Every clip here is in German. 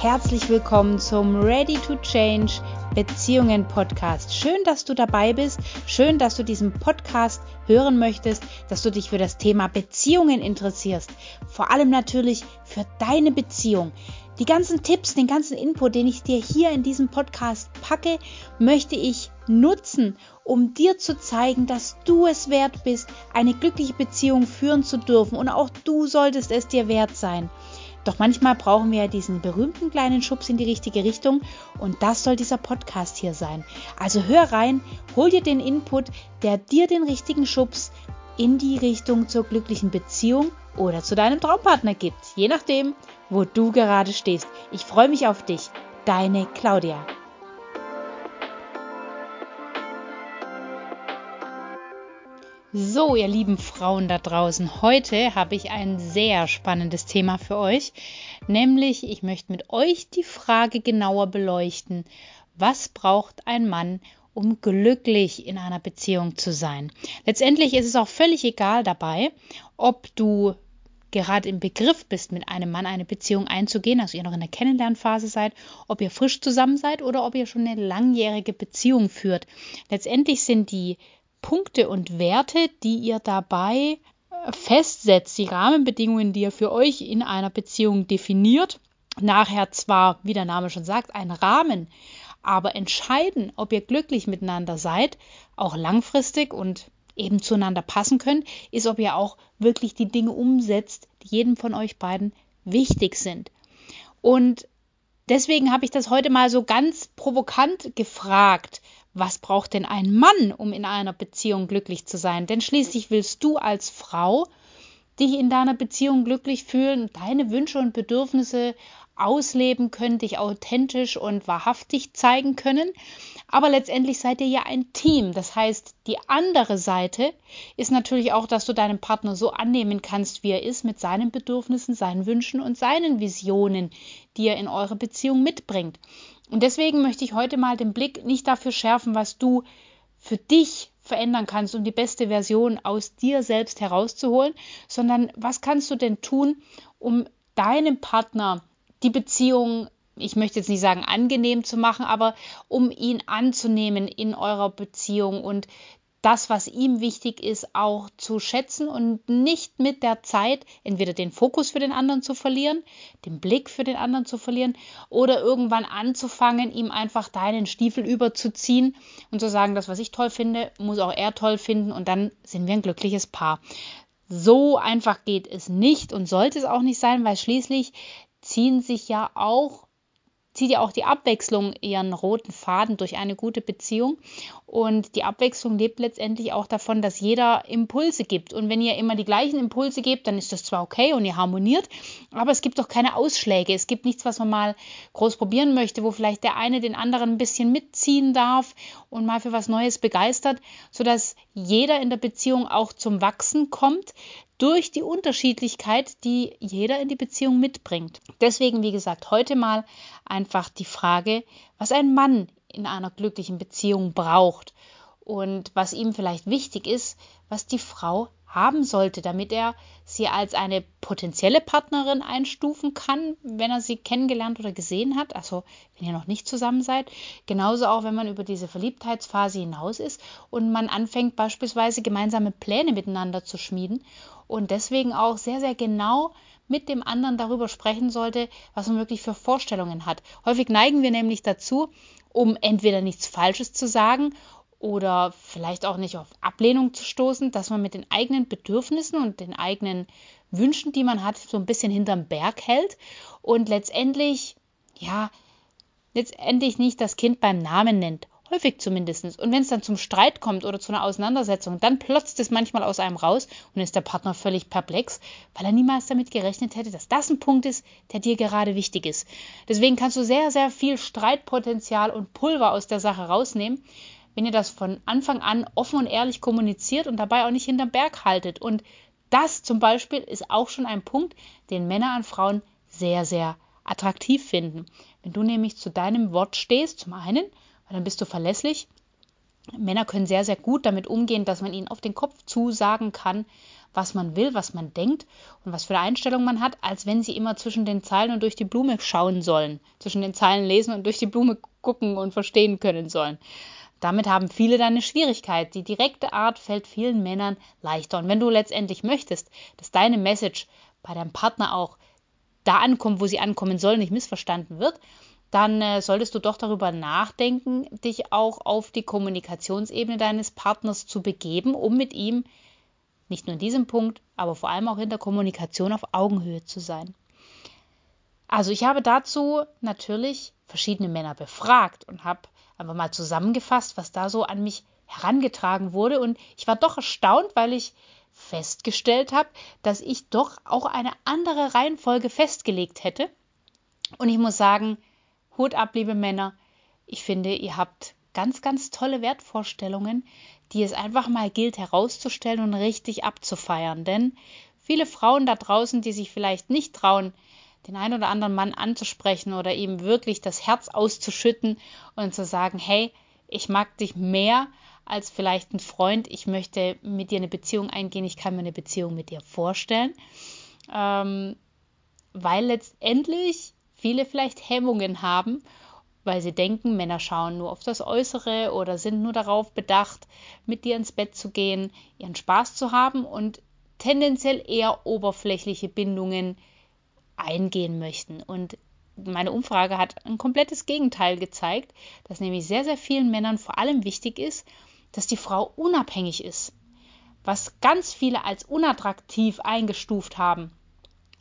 Herzlich willkommen zum Ready to Change Beziehungen Podcast. Schön, dass du dabei bist. Schön, dass du diesen Podcast hören möchtest, dass du dich für das Thema Beziehungen interessierst. Vor allem natürlich für deine Beziehung. Die ganzen Tipps, den ganzen Input, den ich dir hier in diesem Podcast packe, möchte ich nutzen, um dir zu zeigen, dass du es wert bist, eine glückliche Beziehung führen zu dürfen. Und auch du solltest es dir wert sein. Doch manchmal brauchen wir ja diesen berühmten kleinen Schubs in die richtige Richtung und das soll dieser Podcast hier sein. Also hör rein, hol dir den Input, der dir den richtigen Schubs in die Richtung zur glücklichen Beziehung oder zu deinem Traumpartner gibt, je nachdem, wo du gerade stehst. Ich freue mich auf dich, deine Claudia. So, ihr lieben Frauen da draußen, heute habe ich ein sehr spannendes Thema für euch, nämlich ich möchte mit euch die Frage genauer beleuchten, was braucht ein Mann, um glücklich in einer Beziehung zu sein? Letztendlich ist es auch völlig egal dabei, ob du gerade im Begriff bist, mit einem Mann eine Beziehung einzugehen, also ihr noch in der Kennenlernphase seid, ob ihr frisch zusammen seid oder ob ihr schon eine langjährige Beziehung führt. Letztendlich sind die Punkte und Werte, die ihr dabei äh, festsetzt, die Rahmenbedingungen, die ihr für euch in einer Beziehung definiert, nachher zwar, wie der Name schon sagt, ein Rahmen, aber entscheiden, ob ihr glücklich miteinander seid, auch langfristig und eben zueinander passen könnt, ist, ob ihr auch wirklich die Dinge umsetzt, die jedem von euch beiden wichtig sind. Und deswegen habe ich das heute mal so ganz provokant gefragt was braucht denn ein Mann, um in einer Beziehung glücklich zu sein? Denn schließlich willst du als Frau dich in deiner Beziehung glücklich fühlen, deine Wünsche und Bedürfnisse ausleben können, dich authentisch und wahrhaftig zeigen können. Aber letztendlich seid ihr ja ein Team. Das heißt, die andere Seite ist natürlich auch, dass du deinen Partner so annehmen kannst, wie er ist, mit seinen Bedürfnissen, seinen Wünschen und seinen Visionen, die er in eure Beziehung mitbringt. Und deswegen möchte ich heute mal den Blick nicht dafür schärfen, was du für dich verändern kannst, um die beste Version aus dir selbst herauszuholen, sondern was kannst du denn tun, um deinem Partner die Beziehung, ich möchte jetzt nicht sagen angenehm zu machen, aber um ihn anzunehmen in eurer Beziehung und das, was ihm wichtig ist, auch zu schätzen und nicht mit der Zeit entweder den Fokus für den anderen zu verlieren, den Blick für den anderen zu verlieren oder irgendwann anzufangen, ihm einfach deinen Stiefel überzuziehen und zu sagen, das, was ich toll finde, muss auch er toll finden und dann sind wir ein glückliches Paar. So einfach geht es nicht und sollte es auch nicht sein, weil schließlich ziehen sich ja auch zieht ja auch die Abwechslung ihren roten Faden durch eine gute Beziehung. Und die Abwechslung lebt letztendlich auch davon, dass jeder Impulse gibt. Und wenn ihr immer die gleichen Impulse gebt, dann ist das zwar okay und ihr harmoniert, aber es gibt doch keine Ausschläge. Es gibt nichts, was man mal groß probieren möchte, wo vielleicht der eine den anderen ein bisschen mitziehen darf und mal für was Neues begeistert, sodass jeder in der Beziehung auch zum Wachsen kommt, durch die Unterschiedlichkeit, die jeder in die Beziehung mitbringt. Deswegen, wie gesagt, heute mal einfach die Frage, was ein Mann in einer glücklichen Beziehung braucht und was ihm vielleicht wichtig ist, was die Frau haben sollte, damit er sie als eine potenzielle Partnerin einstufen kann, wenn er sie kennengelernt oder gesehen hat, also wenn ihr noch nicht zusammen seid. Genauso auch, wenn man über diese Verliebtheitsphase hinaus ist und man anfängt beispielsweise gemeinsame Pläne miteinander zu schmieden und deswegen auch sehr, sehr genau mit dem anderen darüber sprechen sollte, was man wirklich für Vorstellungen hat. Häufig neigen wir nämlich dazu, um entweder nichts Falsches zu sagen oder vielleicht auch nicht auf Ablehnung zu stoßen, dass man mit den eigenen Bedürfnissen und den eigenen Wünschen, die man hat, so ein bisschen hinterm Berg hält und letztendlich, ja, letztendlich nicht das Kind beim Namen nennt. Häufig zumindest. Und wenn es dann zum Streit kommt oder zu einer Auseinandersetzung, dann plotzt es manchmal aus einem raus und ist der Partner völlig perplex, weil er niemals damit gerechnet hätte, dass das ein Punkt ist, der dir gerade wichtig ist. Deswegen kannst du sehr, sehr viel Streitpotenzial und Pulver aus der Sache rausnehmen, wenn ihr das von Anfang an offen und ehrlich kommuniziert und dabei auch nicht hinterm Berg haltet. Und das zum Beispiel ist auch schon ein Punkt, den Männer an Frauen sehr, sehr attraktiv finden. Wenn du nämlich zu deinem Wort stehst, zum einen, weil dann bist du verlässlich. Männer können sehr, sehr gut damit umgehen, dass man ihnen auf den Kopf zusagen kann, was man will, was man denkt und was für eine Einstellung man hat, als wenn sie immer zwischen den Zeilen und durch die Blume schauen sollen, zwischen den Zeilen lesen und durch die Blume gucken und verstehen können sollen. Damit haben viele dann eine Schwierigkeit. Die direkte Art fällt vielen Männern leichter. Und wenn du letztendlich möchtest, dass deine Message bei deinem Partner auch da ankommt, wo sie ankommen soll, nicht missverstanden wird, dann äh, solltest du doch darüber nachdenken, dich auch auf die Kommunikationsebene deines Partners zu begeben, um mit ihm nicht nur in diesem Punkt, aber vor allem auch in der Kommunikation auf Augenhöhe zu sein. Also ich habe dazu natürlich verschiedene Männer befragt und habe einfach mal zusammengefasst, was da so an mich herangetragen wurde. Und ich war doch erstaunt, weil ich festgestellt habe, dass ich doch auch eine andere Reihenfolge festgelegt hätte. Und ich muss sagen, Hut ab, liebe Männer. Ich finde, ihr habt ganz, ganz tolle Wertvorstellungen, die es einfach mal gilt herauszustellen und richtig abzufeiern. Denn viele Frauen da draußen, die sich vielleicht nicht trauen, den einen oder anderen Mann anzusprechen oder ihm wirklich das Herz auszuschütten und zu sagen, hey, ich mag dich mehr als vielleicht ein Freund, ich möchte mit dir eine Beziehung eingehen, ich kann mir eine Beziehung mit dir vorstellen, ähm, weil letztendlich viele vielleicht Hemmungen haben, weil sie denken, Männer schauen nur auf das Äußere oder sind nur darauf bedacht, mit dir ins Bett zu gehen, ihren Spaß zu haben und tendenziell eher oberflächliche Bindungen eingehen möchten. Und meine Umfrage hat ein komplettes Gegenteil gezeigt, dass nämlich sehr, sehr vielen Männern vor allem wichtig ist, dass die Frau unabhängig ist. Was ganz viele als unattraktiv eingestuft haben.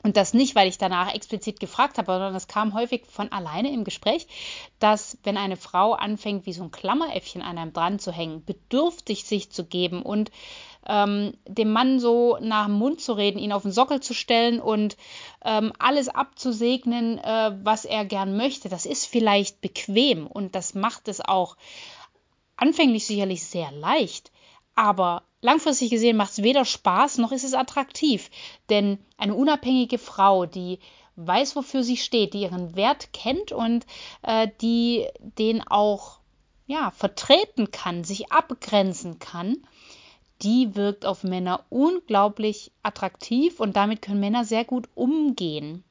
Und das nicht, weil ich danach explizit gefragt habe, sondern das kam häufig von alleine im Gespräch, dass wenn eine Frau anfängt, wie so ein Klammeräffchen an einem dran zu hängen, bedürftig sich zu geben und ähm, dem Mann so nach dem Mund zu reden, ihn auf den Sockel zu stellen und ähm, alles abzusegnen, äh, was er gern möchte, das ist vielleicht bequem und das macht es auch anfänglich sicherlich sehr leicht. Aber langfristig gesehen macht es weder Spaß noch ist es attraktiv. Denn eine unabhängige Frau, die weiß, wofür sie steht, die ihren Wert kennt und äh, die den auch ja, vertreten kann, sich abgrenzen kann, die wirkt auf Männer unglaublich attraktiv und damit können Männer sehr gut umgehen.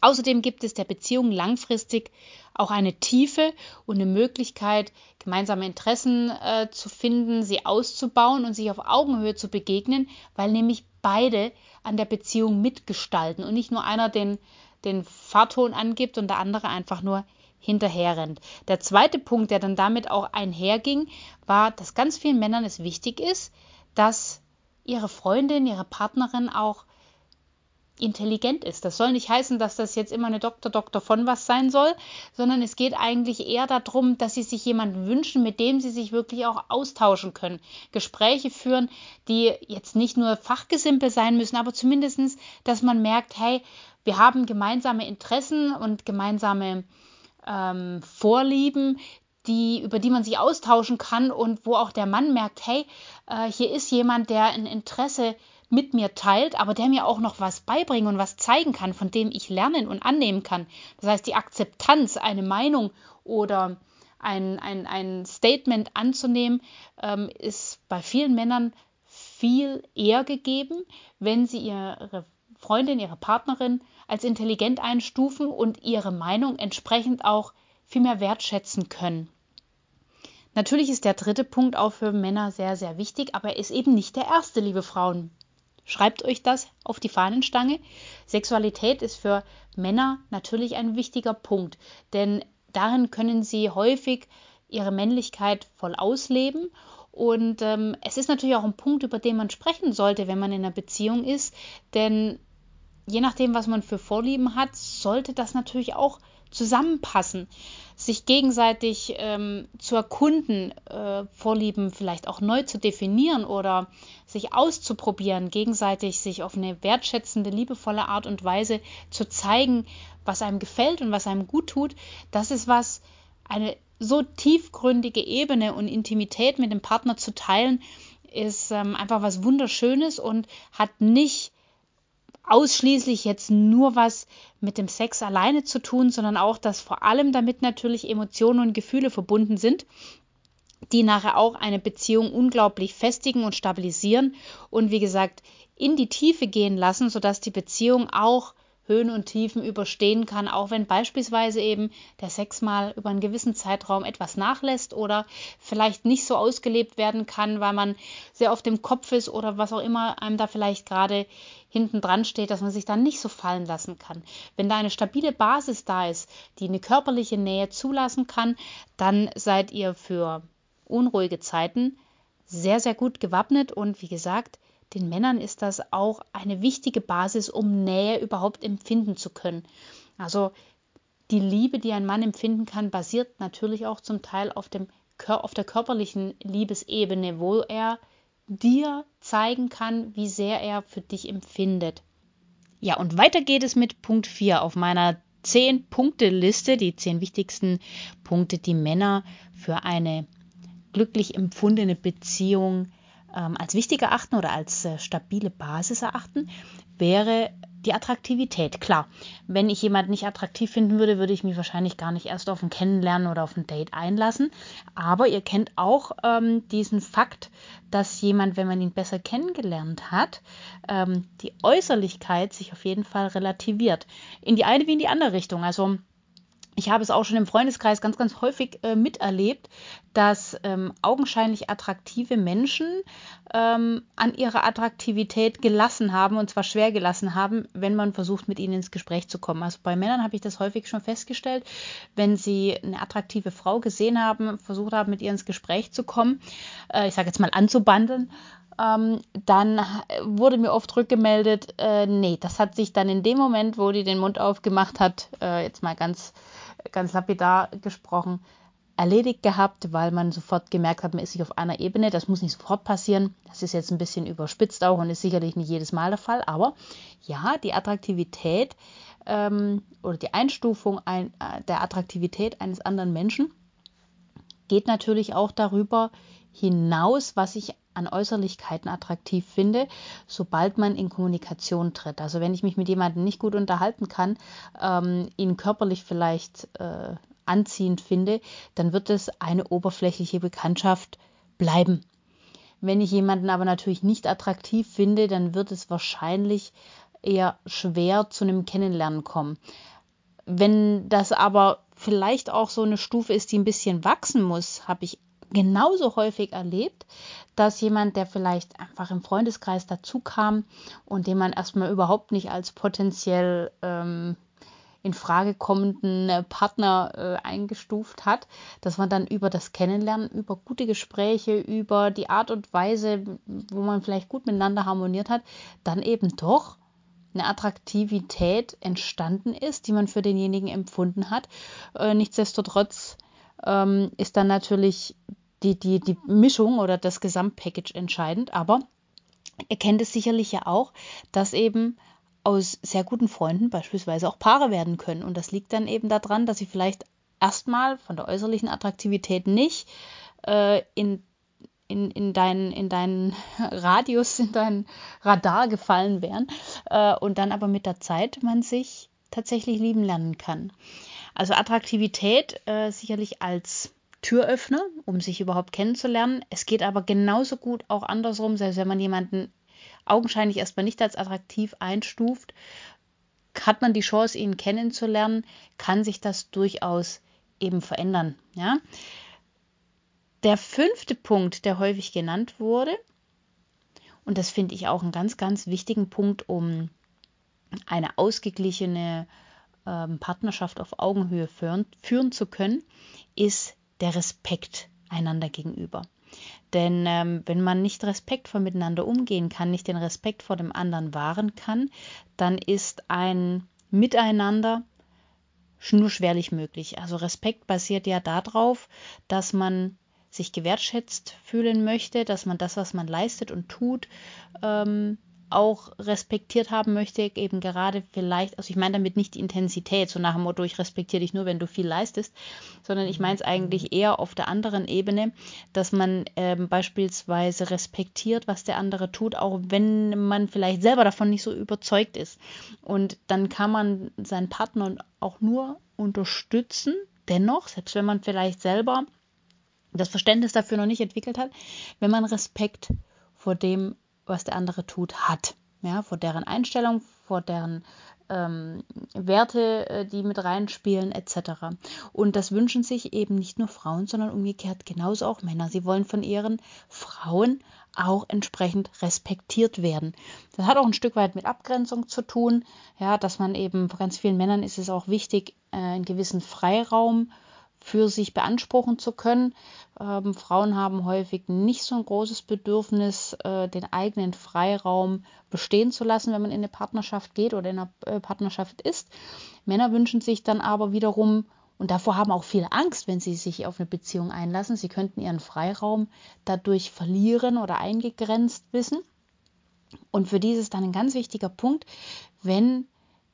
Außerdem gibt es der Beziehung langfristig auch eine Tiefe und eine Möglichkeit, gemeinsame Interessen äh, zu finden, sie auszubauen und sich auf Augenhöhe zu begegnen, weil nämlich beide an der Beziehung mitgestalten und nicht nur einer den, den Fahrton angibt und der andere einfach nur hinterherrennt. Der zweite Punkt, der dann damit auch einherging, war, dass ganz vielen Männern es wichtig ist, dass ihre Freundin, ihre Partnerin auch intelligent ist. Das soll nicht heißen, dass das jetzt immer eine Doktor, Doktor von was sein soll, sondern es geht eigentlich eher darum, dass sie sich jemanden wünschen, mit dem sie sich wirklich auch austauschen können. Gespräche führen, die jetzt nicht nur Fachgesimpel sein müssen, aber zumindest, dass man merkt, hey, wir haben gemeinsame Interessen und gemeinsame ähm, Vorlieben, die, über die man sich austauschen kann und wo auch der Mann merkt, hey, äh, hier ist jemand, der ein Interesse mit mir teilt, aber der mir auch noch was beibringen und was zeigen kann, von dem ich lernen und annehmen kann. Das heißt, die Akzeptanz, eine Meinung oder ein, ein, ein Statement anzunehmen, ähm, ist bei vielen Männern viel eher gegeben, wenn sie ihre Freundin, ihre Partnerin als intelligent einstufen und ihre Meinung entsprechend auch viel mehr wertschätzen können. Natürlich ist der dritte Punkt auch für Männer sehr, sehr wichtig, aber er ist eben nicht der erste, liebe Frauen. Schreibt euch das auf die Fahnenstange. Sexualität ist für Männer natürlich ein wichtiger Punkt, denn darin können sie häufig ihre Männlichkeit voll ausleben. Und ähm, es ist natürlich auch ein Punkt, über den man sprechen sollte, wenn man in einer Beziehung ist, denn je nachdem, was man für Vorlieben hat, sollte das natürlich auch zusammenpassen, sich gegenseitig ähm, zu erkunden, äh, Vorlieben vielleicht auch neu zu definieren oder sich auszuprobieren, gegenseitig sich auf eine wertschätzende, liebevolle Art und Weise zu zeigen, was einem gefällt und was einem gut tut, das ist was, eine so tiefgründige Ebene und Intimität mit dem Partner zu teilen, ist ähm, einfach was Wunderschönes und hat nicht ausschließlich jetzt nur was mit dem Sex alleine zu tun, sondern auch, dass vor allem damit natürlich Emotionen und Gefühle verbunden sind, die nachher auch eine Beziehung unglaublich festigen und stabilisieren und wie gesagt in die Tiefe gehen lassen, sodass die Beziehung auch Höhen und Tiefen überstehen kann, auch wenn beispielsweise eben der Sex mal über einen gewissen Zeitraum etwas nachlässt oder vielleicht nicht so ausgelebt werden kann, weil man sehr auf dem Kopf ist oder was auch immer einem da vielleicht gerade hinten dran steht, dass man sich dann nicht so fallen lassen kann. Wenn da eine stabile Basis da ist, die eine körperliche Nähe zulassen kann, dann seid ihr für unruhige Zeiten sehr, sehr gut gewappnet und wie gesagt, den Männern ist das auch eine wichtige Basis, um Nähe überhaupt empfinden zu können. Also die Liebe, die ein Mann empfinden kann, basiert natürlich auch zum Teil auf, dem, auf der körperlichen Liebesebene, wo er dir zeigen kann, wie sehr er für dich empfindet. Ja, und weiter geht es mit Punkt 4 auf meiner 10-Punkte-Liste, die 10 wichtigsten Punkte, die Männer für eine glücklich empfundene Beziehung als wichtig erachten oder als äh, stabile Basis erachten, wäre die Attraktivität. Klar, wenn ich jemanden nicht attraktiv finden würde, würde ich mich wahrscheinlich gar nicht erst auf ein Kennenlernen oder auf ein Date einlassen. Aber ihr kennt auch ähm, diesen Fakt, dass jemand, wenn man ihn besser kennengelernt hat, ähm, die Äußerlichkeit sich auf jeden Fall relativiert. In die eine wie in die andere Richtung. Also ich habe es auch schon im Freundeskreis ganz, ganz häufig äh, miterlebt, dass ähm, augenscheinlich attraktive Menschen ähm, an ihrer Attraktivität gelassen haben und zwar schwer gelassen haben, wenn man versucht, mit ihnen ins Gespräch zu kommen. Also bei Männern habe ich das häufig schon festgestellt, wenn sie eine attraktive Frau gesehen haben, versucht haben, mit ihr ins Gespräch zu kommen, äh, ich sage jetzt mal anzubandeln, ähm, dann wurde mir oft rückgemeldet, äh, nee, das hat sich dann in dem Moment, wo die den Mund aufgemacht hat, äh, jetzt mal ganz ganz lapidar gesprochen, erledigt gehabt, weil man sofort gemerkt hat, man ist sich auf einer Ebene. Das muss nicht sofort passieren. Das ist jetzt ein bisschen überspitzt auch und ist sicherlich nicht jedes Mal der Fall. Aber ja, die Attraktivität ähm, oder die Einstufung ein, äh, der Attraktivität eines anderen Menschen geht natürlich auch darüber hinaus, was ich an Äußerlichkeiten attraktiv finde, sobald man in Kommunikation tritt. Also wenn ich mich mit jemandem nicht gut unterhalten kann, ähm, ihn körperlich vielleicht äh, anziehend finde, dann wird es eine oberflächliche Bekanntschaft bleiben. Wenn ich jemanden aber natürlich nicht attraktiv finde, dann wird es wahrscheinlich eher schwer zu einem Kennenlernen kommen. Wenn das aber vielleicht auch so eine Stufe ist, die ein bisschen wachsen muss, habe ich genauso häufig erlebt, dass jemand, der vielleicht einfach im Freundeskreis dazu kam und den man erstmal überhaupt nicht als potenziell ähm, in Frage kommenden äh, Partner äh, eingestuft hat, dass man dann über das Kennenlernen, über gute Gespräche, über die Art und Weise, wo man vielleicht gut miteinander harmoniert hat, dann eben doch eine Attraktivität entstanden ist, die man für denjenigen empfunden hat. Äh, nichtsdestotrotz ähm, ist dann natürlich die, die, die Mischung oder das Gesamtpackage entscheidend. Aber ihr kennt es sicherlich ja auch, dass eben aus sehr guten Freunden beispielsweise auch Paare werden können. Und das liegt dann eben daran, dass sie vielleicht erstmal von der äußerlichen Attraktivität nicht äh, in, in, in, deinen, in deinen Radius, in deinen Radar gefallen wären äh, und dann aber mit der Zeit man sich tatsächlich lieben lernen kann. Also Attraktivität äh, sicherlich als Türöffner, um sich überhaupt kennenzulernen. Es geht aber genauso gut auch andersrum, selbst wenn man jemanden augenscheinlich erstmal nicht als attraktiv einstuft, hat man die Chance, ihn kennenzulernen, kann sich das durchaus eben verändern. Ja? Der fünfte Punkt, der häufig genannt wurde, und das finde ich auch einen ganz, ganz wichtigen Punkt, um eine ausgeglichene ähm, Partnerschaft auf Augenhöhe führen, führen zu können, ist der Respekt einander gegenüber. Denn ähm, wenn man nicht respektvoll miteinander umgehen kann, nicht den Respekt vor dem anderen wahren kann, dann ist ein Miteinander nur schwerlich möglich. Also Respekt basiert ja darauf, dass man sich gewertschätzt fühlen möchte, dass man das, was man leistet und tut, ähm, auch respektiert haben möchte, eben gerade vielleicht, also ich meine damit nicht die Intensität, so nach dem Motto, ich respektiere dich nur, wenn du viel leistest, sondern ich meine es eigentlich eher auf der anderen Ebene, dass man ähm, beispielsweise respektiert, was der andere tut, auch wenn man vielleicht selber davon nicht so überzeugt ist. Und dann kann man seinen Partner auch nur unterstützen, dennoch, selbst wenn man vielleicht selber das Verständnis dafür noch nicht entwickelt hat, wenn man Respekt vor dem, was der andere tut, hat. Ja, vor deren Einstellung, vor deren ähm, Werte, äh, die mit reinspielen, etc. Und das wünschen sich eben nicht nur Frauen, sondern umgekehrt genauso auch Männer. Sie wollen von ihren Frauen auch entsprechend respektiert werden. Das hat auch ein Stück weit mit Abgrenzung zu tun, ja, dass man eben, vor ganz vielen Männern ist es auch wichtig, äh, einen gewissen Freiraum für sich beanspruchen zu können. Ähm, Frauen haben häufig nicht so ein großes Bedürfnis, äh, den eigenen Freiraum bestehen zu lassen, wenn man in eine Partnerschaft geht oder in einer äh, Partnerschaft ist. Männer wünschen sich dann aber wiederum, und davor haben auch viele Angst, wenn sie sich auf eine Beziehung einlassen, sie könnten ihren Freiraum dadurch verlieren oder eingegrenzt wissen. Und für die ist es dann ein ganz wichtiger Punkt, wenn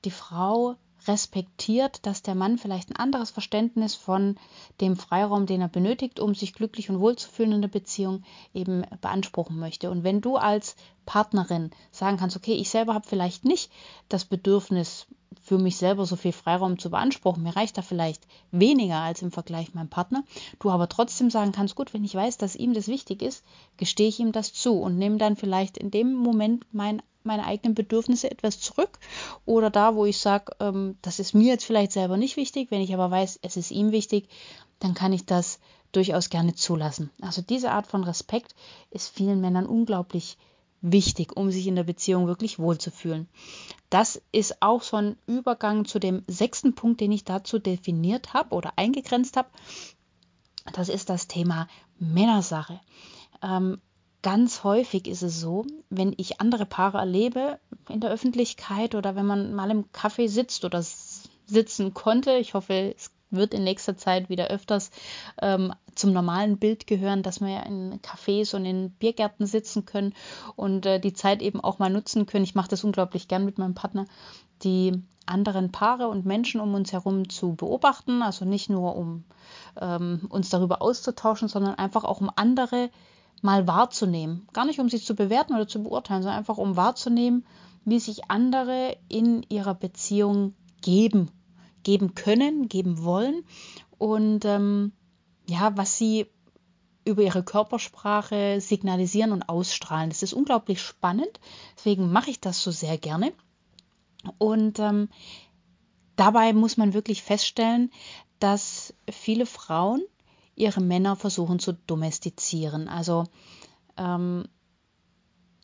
die Frau respektiert, dass der Mann vielleicht ein anderes Verständnis von dem Freiraum, den er benötigt, um sich glücklich und wohl zu fühlen in der Beziehung, eben beanspruchen möchte. Und wenn du als Partnerin sagen kannst, okay, ich selber habe vielleicht nicht das Bedürfnis, für mich selber so viel Freiraum zu beanspruchen. Mir reicht da vielleicht weniger als im Vergleich meinem Partner. Du aber trotzdem sagen kannst, gut, wenn ich weiß, dass ihm das wichtig ist, gestehe ich ihm das zu und nehme dann vielleicht in dem Moment mein meine eigenen Bedürfnisse etwas zurück oder da, wo ich sage, ähm, das ist mir jetzt vielleicht selber nicht wichtig, wenn ich aber weiß, es ist ihm wichtig, dann kann ich das durchaus gerne zulassen. Also diese Art von Respekt ist vielen Männern unglaublich wichtig, um sich in der Beziehung wirklich wohlzufühlen. Das ist auch so ein Übergang zu dem sechsten Punkt, den ich dazu definiert habe oder eingegrenzt habe. Das ist das Thema Männersache. Ähm, ganz häufig ist es so, wenn ich andere Paare erlebe in der Öffentlichkeit oder wenn man mal im Café sitzt oder sitzen konnte, ich hoffe, es wird in nächster Zeit wieder öfters ähm, zum normalen Bild gehören, dass wir ja in Cafés und in Biergärten sitzen können und äh, die Zeit eben auch mal nutzen können. Ich mache das unglaublich gern mit meinem Partner, die anderen Paare und Menschen um uns herum zu beobachten. Also nicht nur um ähm, uns darüber auszutauschen, sondern einfach auch um andere mal wahrzunehmen. Gar nicht, um sie zu bewerten oder zu beurteilen, sondern einfach um wahrzunehmen, wie sich andere in ihrer Beziehung geben, geben können, geben wollen und ähm, ja, was sie über ihre Körpersprache signalisieren und ausstrahlen. Das ist unglaublich spannend, deswegen mache ich das so sehr gerne. Und ähm, dabei muss man wirklich feststellen, dass viele Frauen ihre Männer versuchen zu domestizieren. Also ähm,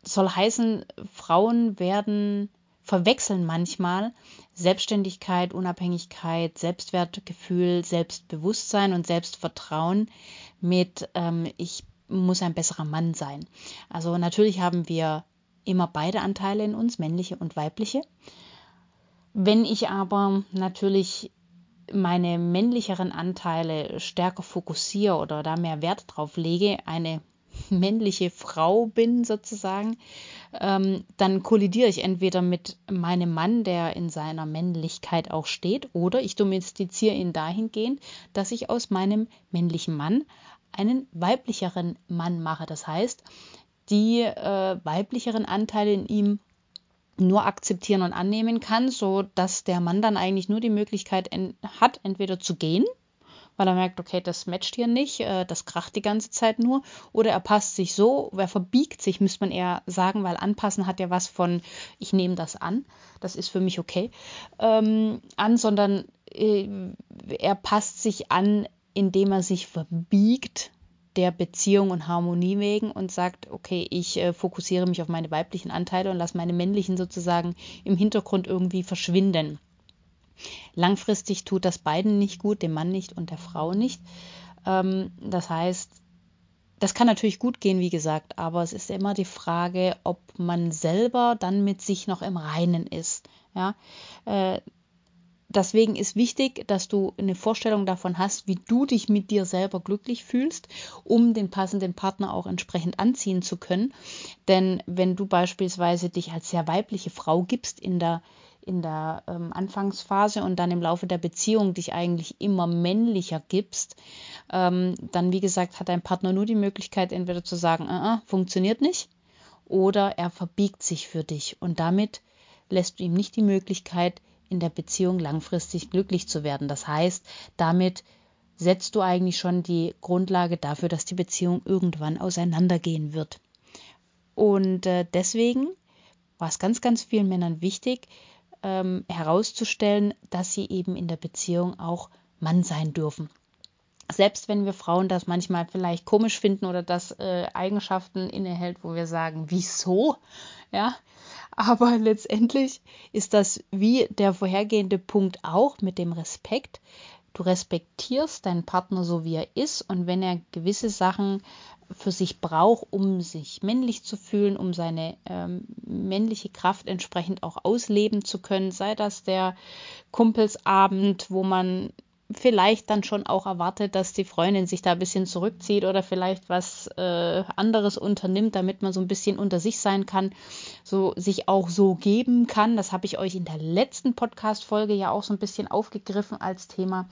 soll heißen, Frauen werden verwechseln manchmal Selbstständigkeit, Unabhängigkeit, Selbstwertgefühl, Selbstbewusstsein und Selbstvertrauen mit ähm, ich muss ein besserer Mann sein. Also natürlich haben wir immer beide Anteile in uns, männliche und weibliche. Wenn ich aber natürlich meine männlicheren Anteile stärker fokussiere oder da mehr Wert drauf lege, eine männliche Frau bin sozusagen, ähm, dann kollidiere ich entweder mit meinem Mann, der in seiner Männlichkeit auch steht, oder ich domestiziere ihn dahingehend, dass ich aus meinem männlichen Mann einen weiblicheren Mann mache. Das heißt, die äh, weiblicheren Anteile in ihm nur akzeptieren und annehmen kann, so dass der Mann dann eigentlich nur die Möglichkeit en hat, entweder zu gehen, weil er merkt, okay, das matcht hier nicht, äh, das kracht die ganze Zeit nur, oder er passt sich so, er verbiegt sich, müsste man eher sagen, weil anpassen hat ja was von, ich nehme das an, das ist für mich okay, ähm, an, sondern äh, er passt sich an, indem er sich verbiegt der Beziehung und Harmonie wegen und sagt, okay, ich äh, fokussiere mich auf meine weiblichen Anteile und lasse meine männlichen sozusagen im Hintergrund irgendwie verschwinden. Langfristig tut das beiden nicht gut, dem Mann nicht und der Frau nicht. Ähm, das heißt, das kann natürlich gut gehen, wie gesagt, aber es ist immer die Frage, ob man selber dann mit sich noch im Reinen ist. Ja, äh, deswegen ist wichtig, dass du eine Vorstellung davon hast, wie du dich mit dir selber glücklich fühlst, um den passenden Partner auch entsprechend anziehen zu können. Denn wenn du beispielsweise dich als sehr weibliche Frau gibst in der in der ähm, Anfangsphase und dann im Laufe der Beziehung dich eigentlich immer männlicher gibst, ähm, dann wie gesagt hat dein Partner nur die Möglichkeit, entweder zu sagen, uh -uh, funktioniert nicht, oder er verbiegt sich für dich und damit lässt du ihm nicht die Möglichkeit, in der Beziehung langfristig glücklich zu werden. Das heißt, damit setzt du eigentlich schon die Grundlage dafür, dass die Beziehung irgendwann auseinandergehen wird. Und äh, deswegen war es ganz, ganz vielen Männern wichtig, ähm, herauszustellen, dass sie eben in der Beziehung auch Mann sein dürfen. Selbst wenn wir Frauen das manchmal vielleicht komisch finden oder das äh, Eigenschaften innehält, wo wir sagen, wieso? Ja, aber letztendlich ist das wie der vorhergehende Punkt auch mit dem Respekt. Du respektierst deinen Partner so, wie er ist und wenn er gewisse Sachen für sich braucht, um sich männlich zu fühlen, um seine ähm, männliche Kraft entsprechend auch ausleben zu können, sei das der Kumpelsabend, wo man vielleicht dann schon auch erwartet, dass die Freundin sich da ein bisschen zurückzieht oder vielleicht was äh, anderes unternimmt, damit man so ein bisschen unter sich sein kann, so sich auch so geben kann. Das habe ich euch in der letzten Podcast-Folge ja auch so ein bisschen aufgegriffen als Thema,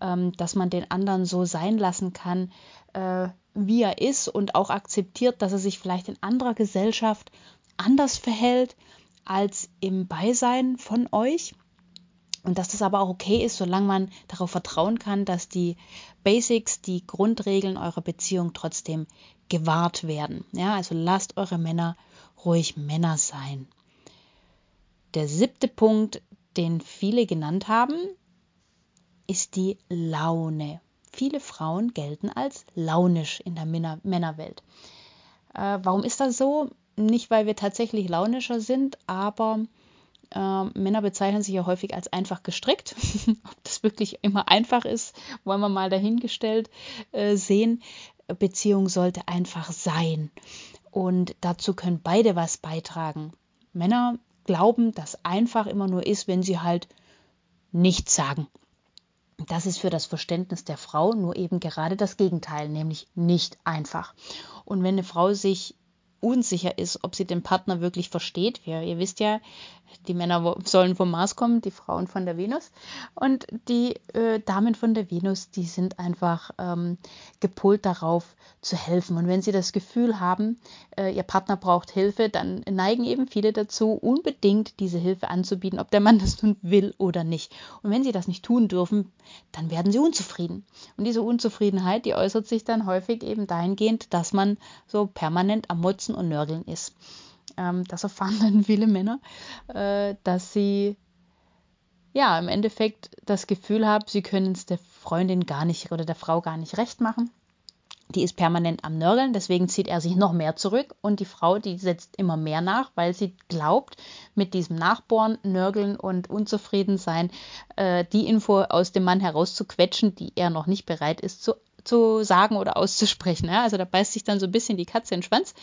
ähm, dass man den anderen so sein lassen kann, äh, wie er ist und auch akzeptiert, dass er sich vielleicht in anderer Gesellschaft anders verhält als im Beisein von euch. Und dass das aber auch okay ist, solange man darauf vertrauen kann, dass die Basics, die Grundregeln eurer Beziehung trotzdem gewahrt werden. Ja, also lasst eure Männer ruhig Männer sein. Der siebte Punkt, den viele genannt haben, ist die Laune. Viele Frauen gelten als launisch in der Männer Männerwelt. Äh, warum ist das so? Nicht, weil wir tatsächlich launischer sind, aber äh, Männer bezeichnen sich ja häufig als einfach gestrickt. Ob das wirklich immer einfach ist, wollen wir mal dahingestellt äh, sehen. Beziehung sollte einfach sein. Und dazu können beide was beitragen. Männer glauben, dass einfach immer nur ist, wenn sie halt nichts sagen. Das ist für das Verständnis der Frau nur eben gerade das Gegenteil, nämlich nicht einfach. Und wenn eine Frau sich unsicher ist, ob sie den Partner wirklich versteht. Wir, ihr wisst ja, die Männer sollen vom Mars kommen, die Frauen von der Venus. Und die äh, Damen von der Venus, die sind einfach ähm, gepolt darauf zu helfen. Und wenn sie das Gefühl haben, äh, ihr Partner braucht Hilfe, dann neigen eben viele dazu, unbedingt diese Hilfe anzubieten, ob der Mann das nun will oder nicht. Und wenn sie das nicht tun dürfen, dann werden sie unzufrieden. Und diese Unzufriedenheit, die äußert sich dann häufig eben dahingehend, dass man so permanent am Motzen Motzen und Nörgeln ist. Ähm, das erfahren dann viele Männer, äh, dass sie ja im Endeffekt das Gefühl haben, sie können es der Freundin gar nicht oder der Frau gar nicht recht machen. Die ist permanent am Nörgeln, deswegen zieht er sich noch mehr zurück und die Frau, die setzt immer mehr nach, weil sie glaubt, mit diesem Nachbohren, Nörgeln und Unzufriedensein äh, die Info aus dem Mann herauszuquetschen, die er noch nicht bereit ist zu zu sagen oder auszusprechen. Ja? Also da beißt sich dann so ein bisschen die Katze in den Schwanz.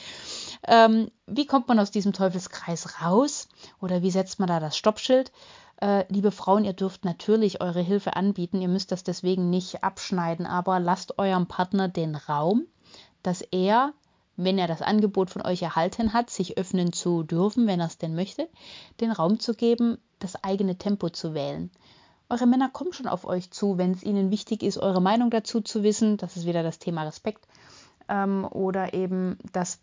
Ähm, wie kommt man aus diesem Teufelskreis raus? Oder wie setzt man da das Stoppschild? Äh, liebe Frauen, ihr dürft natürlich eure Hilfe anbieten. Ihr müsst das deswegen nicht abschneiden, aber lasst eurem Partner den Raum, dass er, wenn er das Angebot von euch erhalten hat, sich öffnen zu dürfen, wenn er es denn möchte, den Raum zu geben, das eigene Tempo zu wählen. Eure Männer kommen schon auf euch zu, wenn es ihnen wichtig ist, eure Meinung dazu zu wissen. Das ist wieder das Thema Respekt. Ähm, oder eben das,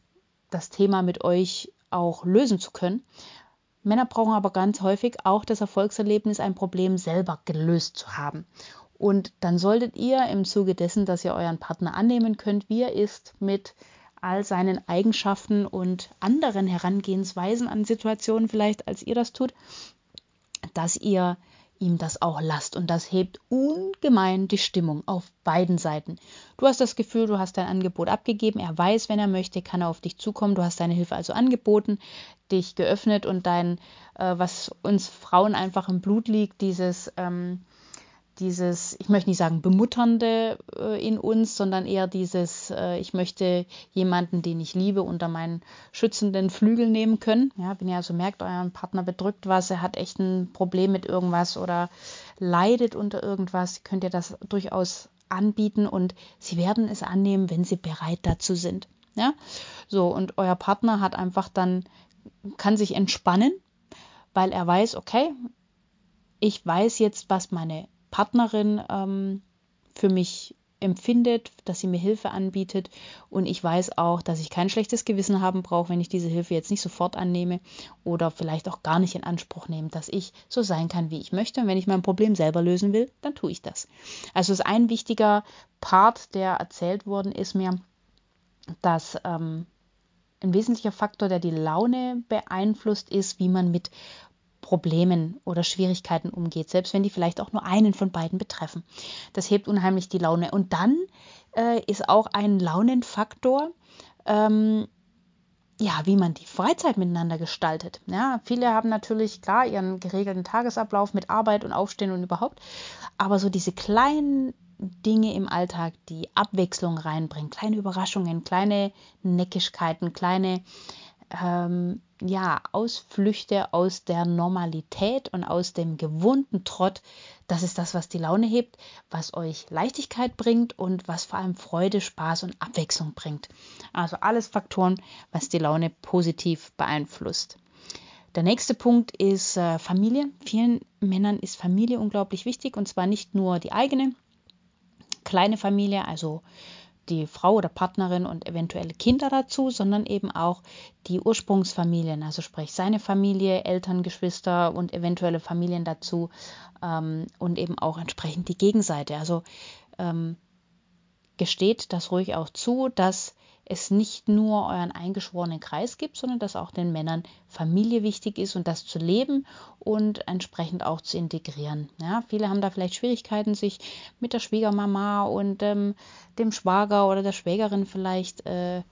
das Thema mit euch auch lösen zu können. Männer brauchen aber ganz häufig auch das Erfolgserlebnis, ein Problem selber gelöst zu haben. Und dann solltet ihr im Zuge dessen, dass ihr euren Partner annehmen könnt, wie er ist, mit all seinen Eigenschaften und anderen Herangehensweisen an Situationen vielleicht, als ihr das tut, dass ihr ihm das auch lasst. Und das hebt ungemein die Stimmung auf beiden Seiten. Du hast das Gefühl, du hast dein Angebot abgegeben. Er weiß, wenn er möchte, kann er auf dich zukommen. Du hast deine Hilfe also angeboten, dich geöffnet und dein, äh, was uns Frauen einfach im Blut liegt, dieses ähm, dieses, ich möchte nicht sagen bemutternde äh, in uns, sondern eher dieses, äh, ich möchte jemanden, den ich liebe, unter meinen schützenden Flügel nehmen können. Ja, wenn ihr also merkt, euer Partner bedrückt was, er hat echt ein Problem mit irgendwas oder leidet unter irgendwas, könnt ihr das durchaus anbieten und sie werden es annehmen, wenn sie bereit dazu sind. Ja, so und euer Partner hat einfach dann, kann sich entspannen, weil er weiß, okay, ich weiß jetzt, was meine Partnerin ähm, für mich empfindet, dass sie mir Hilfe anbietet und ich weiß auch, dass ich kein schlechtes Gewissen haben brauche, wenn ich diese Hilfe jetzt nicht sofort annehme oder vielleicht auch gar nicht in Anspruch nehme, dass ich so sein kann, wie ich möchte und wenn ich mein Problem selber lösen will, dann tue ich das. Also ist ein wichtiger Part, der erzählt worden ist mir, dass ähm, ein wesentlicher Faktor, der die Laune beeinflusst, ist, wie man mit Problemen oder Schwierigkeiten umgeht, selbst wenn die vielleicht auch nur einen von beiden betreffen. Das hebt unheimlich die Laune. Und dann äh, ist auch ein Launenfaktor, ähm, ja, wie man die Freizeit miteinander gestaltet. Ja, viele haben natürlich klar ihren geregelten Tagesablauf mit Arbeit und Aufstehen und überhaupt, aber so diese kleinen Dinge im Alltag, die Abwechslung reinbringen, kleine Überraschungen, kleine Neckigkeiten, kleine ähm, ja, Ausflüchte aus der Normalität und aus dem gewohnten Trott. Das ist das, was die Laune hebt, was euch Leichtigkeit bringt und was vor allem Freude, Spaß und Abwechslung bringt. Also alles Faktoren, was die Laune positiv beeinflusst. Der nächste Punkt ist äh, Familie. Vielen Männern ist Familie unglaublich wichtig und zwar nicht nur die eigene kleine Familie, also die Frau oder Partnerin und eventuelle Kinder dazu, sondern eben auch die Ursprungsfamilien, also sprich seine Familie, Eltern, Geschwister und eventuelle Familien dazu ähm, und eben auch entsprechend die Gegenseite. Also ähm, gesteht das ruhig auch zu, dass es nicht nur euren eingeschworenen Kreis gibt, sondern dass auch den Männern Familie wichtig ist und das zu leben und entsprechend auch zu integrieren. Ja, viele haben da vielleicht Schwierigkeiten, sich mit der Schwiegermama und ähm, dem Schwager oder der Schwägerin vielleicht äh,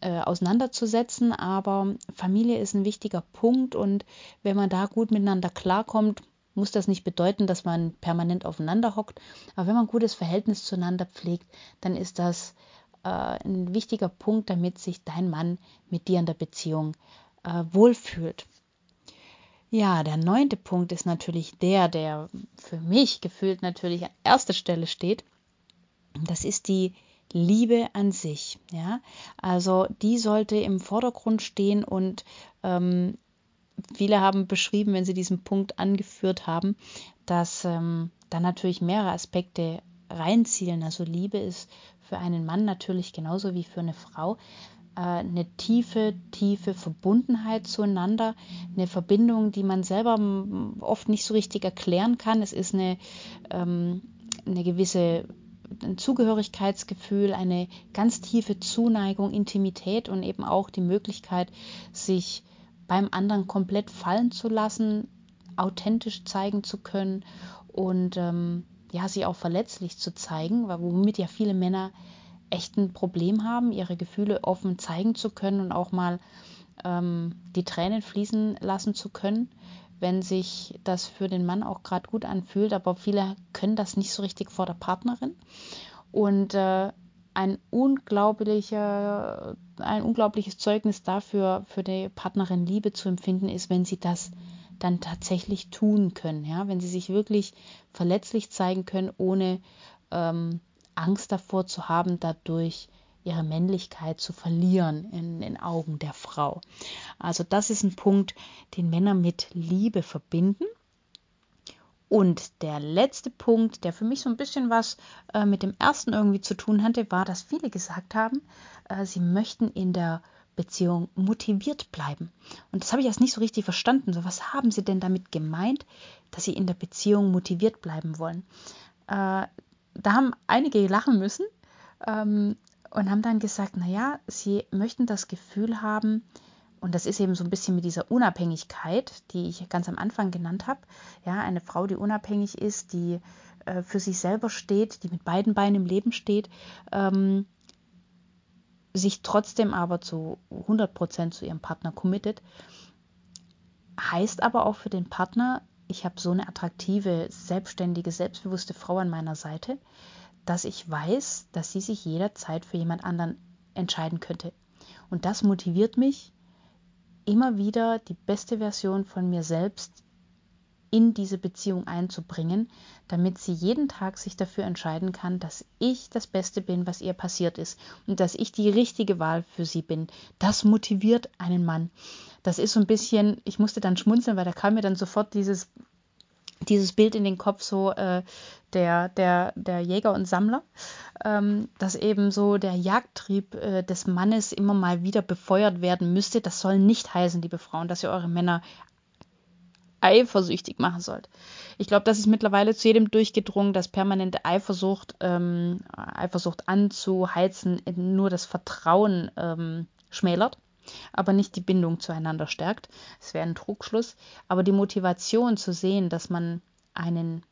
äh, auseinanderzusetzen, aber Familie ist ein wichtiger Punkt und wenn man da gut miteinander klarkommt, muss das nicht bedeuten, dass man permanent aufeinander hockt, aber wenn man ein gutes Verhältnis zueinander pflegt, dann ist das äh, ein wichtiger Punkt, damit sich dein Mann mit dir in der Beziehung äh, wohlfühlt. Ja, der neunte Punkt ist natürlich der, der für mich gefühlt natürlich an erster Stelle steht. Das ist die Liebe an sich. Ja, also die sollte im Vordergrund stehen und ähm, viele haben beschrieben, wenn sie diesen Punkt angeführt haben, dass ähm, da natürlich mehrere Aspekte reinzielen. Also Liebe ist für einen Mann natürlich genauso wie für eine Frau äh, eine tiefe, tiefe Verbundenheit zueinander, eine Verbindung, die man selber oft nicht so richtig erklären kann. Es ist eine, ähm, eine gewisse ein Zugehörigkeitsgefühl, eine ganz tiefe Zuneigung, Intimität und eben auch die Möglichkeit, sich beim anderen komplett fallen zu lassen, authentisch zeigen zu können und ähm, ja, sie auch verletzlich zu zeigen, womit ja viele Männer echt ein Problem haben, ihre Gefühle offen zeigen zu können und auch mal ähm, die Tränen fließen lassen zu können, wenn sich das für den Mann auch gerade gut anfühlt. Aber viele können das nicht so richtig vor der Partnerin. Und äh, ein unglaublicher, ein unglaubliches Zeugnis dafür, für die Partnerin Liebe zu empfinden, ist, wenn sie das dann tatsächlich tun können, ja, wenn sie sich wirklich verletzlich zeigen können, ohne ähm, Angst davor zu haben, dadurch ihre Männlichkeit zu verlieren in den Augen der Frau. Also das ist ein Punkt, den Männer mit Liebe verbinden. Und der letzte Punkt, der für mich so ein bisschen was äh, mit dem ersten irgendwie zu tun hatte, war, dass viele gesagt haben, äh, sie möchten in der Beziehung motiviert bleiben. Und das habe ich erst nicht so richtig verstanden. So, was haben Sie denn damit gemeint, dass Sie in der Beziehung motiviert bleiben wollen? Äh, da haben einige lachen müssen ähm, und haben dann gesagt, naja, sie möchten das Gefühl haben, und das ist eben so ein bisschen mit dieser Unabhängigkeit, die ich ganz am Anfang genannt habe. Ja, eine Frau, die unabhängig ist, die äh, für sich selber steht, die mit beiden Beinen im Leben steht, ähm, sich trotzdem aber zu 100% zu ihrem Partner committet, heißt aber auch für den Partner, ich habe so eine attraktive, selbstständige, selbstbewusste Frau an meiner Seite, dass ich weiß, dass sie sich jederzeit für jemand anderen entscheiden könnte. Und das motiviert mich, immer wieder die beste Version von mir selbst in diese Beziehung einzubringen, damit sie jeden Tag sich dafür entscheiden kann, dass ich das Beste bin, was ihr passiert ist und dass ich die richtige Wahl für sie bin. Das motiviert einen Mann. Das ist so ein bisschen, ich musste dann schmunzeln, weil da kam mir dann sofort dieses dieses Bild in den Kopf, so äh, der, der, der Jäger und Sammler, ähm, dass eben so der Jagdtrieb äh, des Mannes immer mal wieder befeuert werden müsste. Das soll nicht heißen, liebe Frauen, dass ihr eure Männer eifersüchtig machen sollt. Ich glaube, das ist mittlerweile zu jedem durchgedrungen, dass permanente Eifersucht, ähm, Eifersucht anzuheizen, nur das Vertrauen ähm, schmälert, aber nicht die Bindung zueinander stärkt. Es wäre ein Trugschluss. Aber die Motivation zu sehen, dass man einen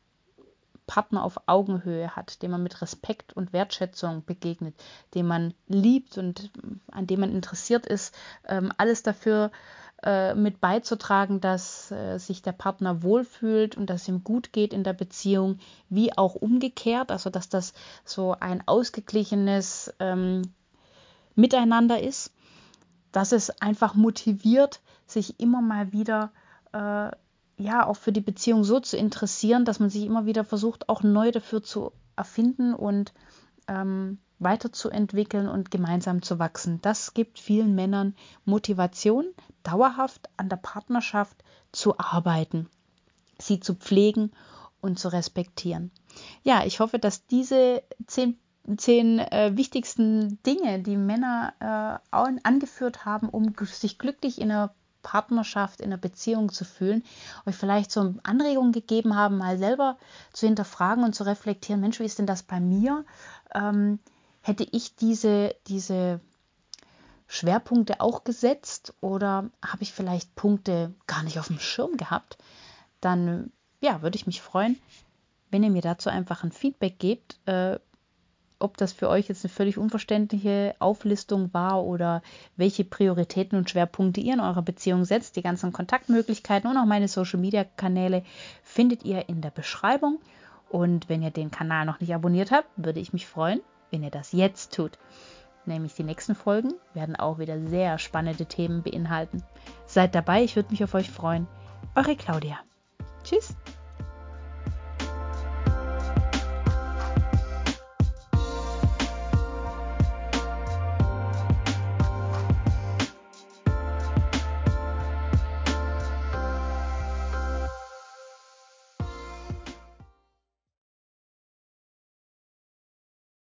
Partner auf Augenhöhe hat, dem man mit Respekt und Wertschätzung begegnet, dem man liebt und an dem man interessiert ist, ähm, alles dafür äh, mit beizutragen, dass äh, sich der Partner wohlfühlt und dass ihm gut geht in der Beziehung, wie auch umgekehrt, also dass das so ein ausgeglichenes ähm, Miteinander ist, dass es einfach motiviert, sich immer mal wieder äh, ja auch für die Beziehung so zu interessieren, dass man sich immer wieder versucht, auch neu dafür zu erfinden und ähm, weiterzuentwickeln und gemeinsam zu wachsen. Das gibt vielen Männern Motivation, dauerhaft an der Partnerschaft zu arbeiten, sie zu pflegen und zu respektieren. Ja, ich hoffe, dass diese zehn, zehn äh, wichtigsten Dinge, die Männer äh, angeführt haben, um sich glücklich in einer Partnerschaft, in einer Beziehung zu fühlen, euch vielleicht so Anregungen gegeben haben, mal selber zu hinterfragen und zu reflektieren, Mensch, wie ist denn das bei mir? Ähm, hätte ich diese, diese Schwerpunkte auch gesetzt oder habe ich vielleicht Punkte gar nicht auf dem Schirm gehabt? Dann ja, würde ich mich freuen, wenn ihr mir dazu einfach ein Feedback gebt. Äh, ob das für euch jetzt eine völlig unverständliche Auflistung war oder welche Prioritäten und Schwerpunkte ihr in eurer Beziehung setzt. Die ganzen Kontaktmöglichkeiten und auch meine Social-Media-Kanäle findet ihr in der Beschreibung. Und wenn ihr den Kanal noch nicht abonniert habt, würde ich mich freuen, wenn ihr das jetzt tut. Nämlich die nächsten Folgen werden auch wieder sehr spannende Themen beinhalten. Seid dabei, ich würde mich auf euch freuen. Eure Claudia. Tschüss.